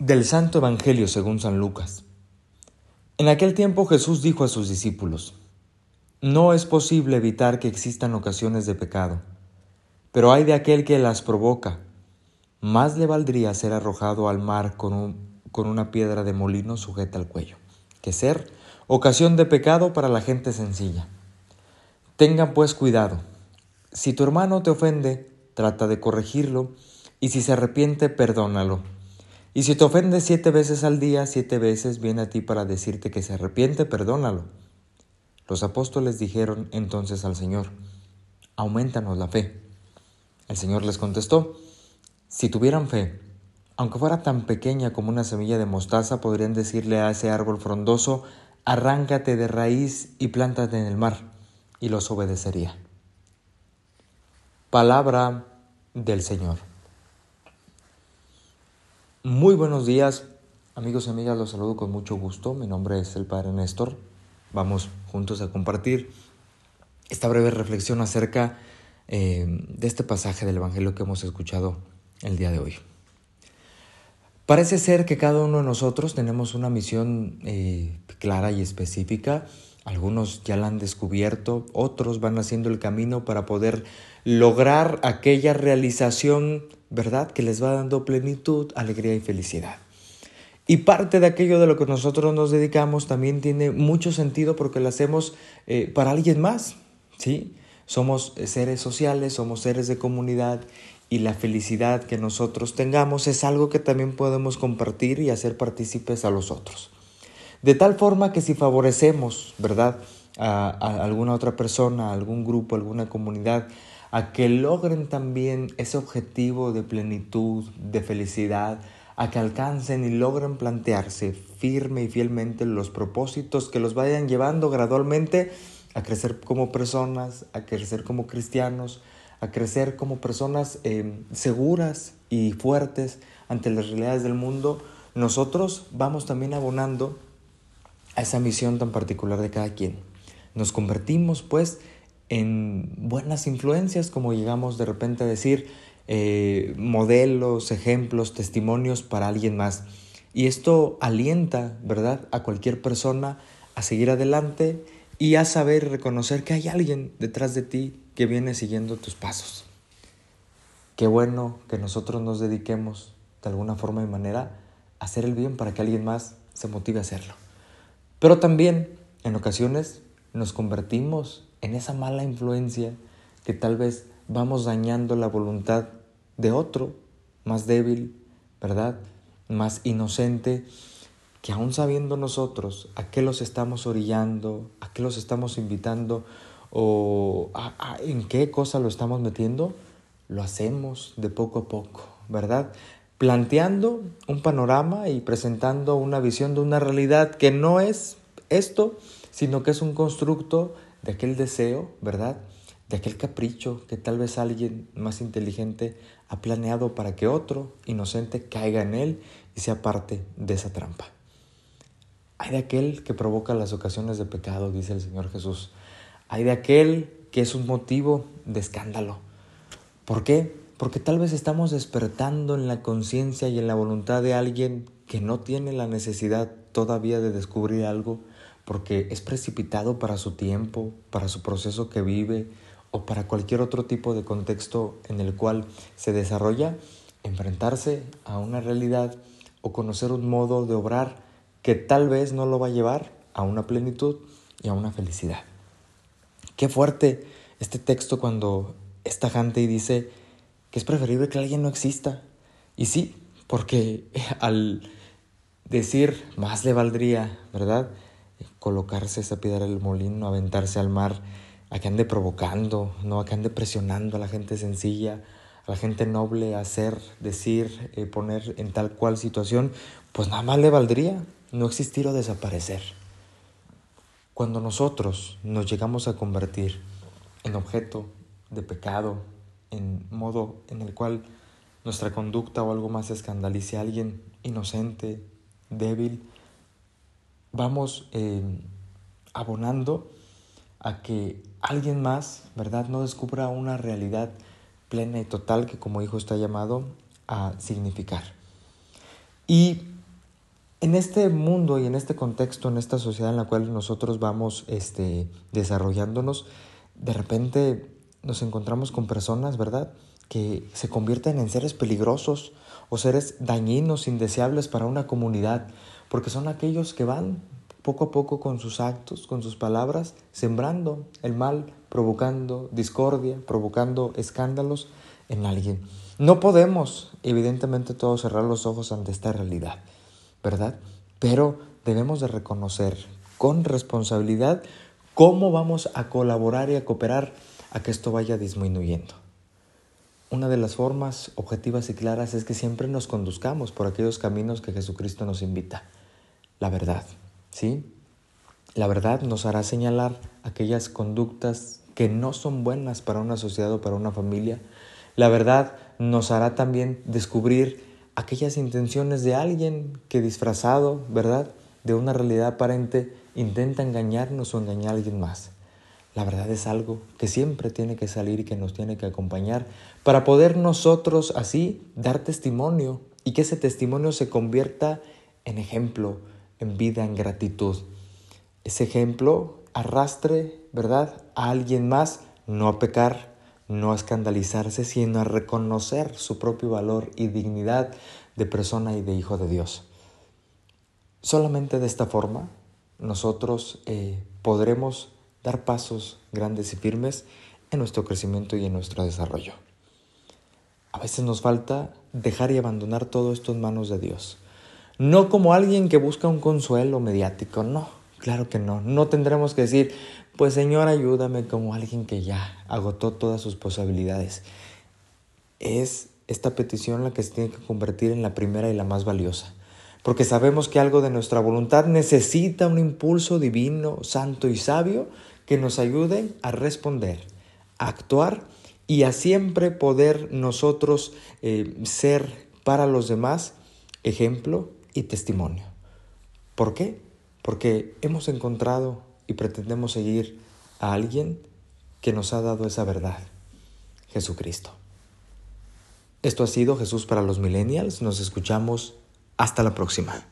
Del Santo Evangelio según San Lucas. En aquel tiempo Jesús dijo a sus discípulos, No es posible evitar que existan ocasiones de pecado, pero hay de aquel que las provoca. Más le valdría ser arrojado al mar con, con una piedra de molino sujeta al cuello, que ser ocasión de pecado para la gente sencilla. Tengan pues cuidado. Si tu hermano te ofende, trata de corregirlo, y si se arrepiente, perdónalo y si te ofende siete veces al día, siete veces viene a ti para decirte que se arrepiente, perdónalo. Los apóstoles dijeron entonces al Señor, aumentanos la fe. El Señor les contestó, si tuvieran fe, aunque fuera tan pequeña como una semilla de mostaza, podrían decirle a ese árbol frondoso, arráncate de raíz y plántate en el mar, y los obedecería. Palabra del Señor. Muy buenos días, amigos y amigas, los saludo con mucho gusto. Mi nombre es el Padre Néstor. Vamos juntos a compartir esta breve reflexión acerca eh, de este pasaje del Evangelio que hemos escuchado el día de hoy. Parece ser que cada uno de nosotros tenemos una misión eh, clara y específica. Algunos ya la han descubierto, otros van haciendo el camino para poder lograr aquella realización ¿verdad? Que les va dando plenitud, alegría y felicidad. Y parte de aquello de lo que nosotros nos dedicamos también tiene mucho sentido porque lo hacemos eh, para alguien más, ¿sí? Somos seres sociales, somos seres de comunidad y la felicidad que nosotros tengamos es algo que también podemos compartir y hacer partícipes a los otros. De tal forma que si favorecemos, ¿verdad? A, a alguna otra persona, a algún grupo, a alguna comunidad, a que logren también ese objetivo de plenitud, de felicidad, a que alcancen y logren plantearse firme y fielmente los propósitos que los vayan llevando gradualmente a crecer como personas, a crecer como cristianos, a crecer como personas eh, seguras y fuertes ante las realidades del mundo, nosotros vamos también abonando a esa misión tan particular de cada quien. Nos convertimos pues en buenas influencias, como llegamos de repente a decir, eh, modelos, ejemplos, testimonios para alguien más. Y esto alienta, ¿verdad?, a cualquier persona a seguir adelante y a saber reconocer que hay alguien detrás de ti que viene siguiendo tus pasos. Qué bueno que nosotros nos dediquemos de alguna forma y manera a hacer el bien para que alguien más se motive a hacerlo. Pero también en ocasiones nos convertimos en esa mala influencia que tal vez vamos dañando la voluntad de otro más débil, ¿verdad? Más inocente, que aún sabiendo nosotros a qué los estamos orillando, a qué los estamos invitando o en qué cosa lo estamos metiendo, lo hacemos de poco a poco, ¿verdad? Planteando un panorama y presentando una visión de una realidad que no es esto, sino que es un constructo de aquel deseo, ¿verdad? De aquel capricho que tal vez alguien más inteligente ha planeado para que otro inocente caiga en él y sea parte de esa trampa. Hay de aquel que provoca las ocasiones de pecado, dice el Señor Jesús. Hay de aquel que es un motivo de escándalo. ¿Por qué? Porque tal vez estamos despertando en la conciencia y en la voluntad de alguien que no tiene la necesidad todavía de descubrir algo porque es precipitado para su tiempo, para su proceso que vive o para cualquier otro tipo de contexto en el cual se desarrolla, enfrentarse a una realidad o conocer un modo de obrar que tal vez no lo va a llevar a una plenitud y a una felicidad. Qué fuerte este texto cuando es tajante y dice que es preferible que alguien no exista. Y sí, porque al decir más le valdría, ¿verdad? Colocarse esa piedra del molino, aventarse al mar, a que ande provocando, no a que ande presionando a la gente sencilla, a la gente noble a hacer, decir, eh, poner en tal cual situación, pues nada más le valdría no existir o desaparecer. Cuando nosotros nos llegamos a convertir en objeto de pecado, en modo en el cual nuestra conducta o algo más escandalice a alguien inocente, débil, vamos eh, abonando a que alguien más, ¿verdad?, no descubra una realidad plena y total que como hijo está llamado a significar. Y En este mundo y en este contexto, en esta sociedad en la cual nosotros vamos este, desarrollándonos, de repente nos encontramos con personas, ¿verdad? Que se convierten en seres peligrosos o seres dañinos, indeseables para una comunidad, porque son aquellos que van poco a poco con sus actos, con sus palabras, sembrando el mal, provocando discordia, provocando escándalos en alguien. No podemos, evidentemente, todos cerrar los ojos ante esta realidad, ¿verdad? Pero debemos de reconocer con responsabilidad cómo vamos a colaborar y a cooperar a que esto vaya disminuyendo. Una de las formas objetivas y claras es que siempre nos conduzcamos por aquellos caminos que Jesucristo nos invita. La verdad, ¿sí? La verdad nos hará señalar aquellas conductas que no son buenas para una sociedad o para una familia. La verdad nos hará también descubrir aquellas intenciones de alguien que disfrazado, ¿verdad? De una realidad aparente intenta engañarnos o engañar a alguien más. La verdad es algo que siempre tiene que salir y que nos tiene que acompañar para poder nosotros así dar testimonio y que ese testimonio se convierta en ejemplo, en vida, en gratitud. Ese ejemplo arrastre, ¿verdad?, a alguien más, no a pecar, no a escandalizarse, sino a reconocer su propio valor y dignidad de persona y de hijo de Dios. Solamente de esta forma nosotros eh, podremos dar pasos grandes y firmes en nuestro crecimiento y en nuestro desarrollo. A veces nos falta dejar y abandonar todo esto en manos de Dios. No como alguien que busca un consuelo mediático, no, claro que no. No tendremos que decir, pues Señor, ayúdame como alguien que ya agotó todas sus posibilidades. Es esta petición la que se tiene que convertir en la primera y la más valiosa porque sabemos que algo de nuestra voluntad necesita un impulso divino, santo y sabio que nos ayude a responder, a actuar y a siempre poder nosotros eh, ser para los demás ejemplo y testimonio. ¿Por qué? Porque hemos encontrado y pretendemos seguir a alguien que nos ha dado esa verdad, Jesucristo. Esto ha sido Jesús para los millennials. Nos escuchamos hasta la próxima.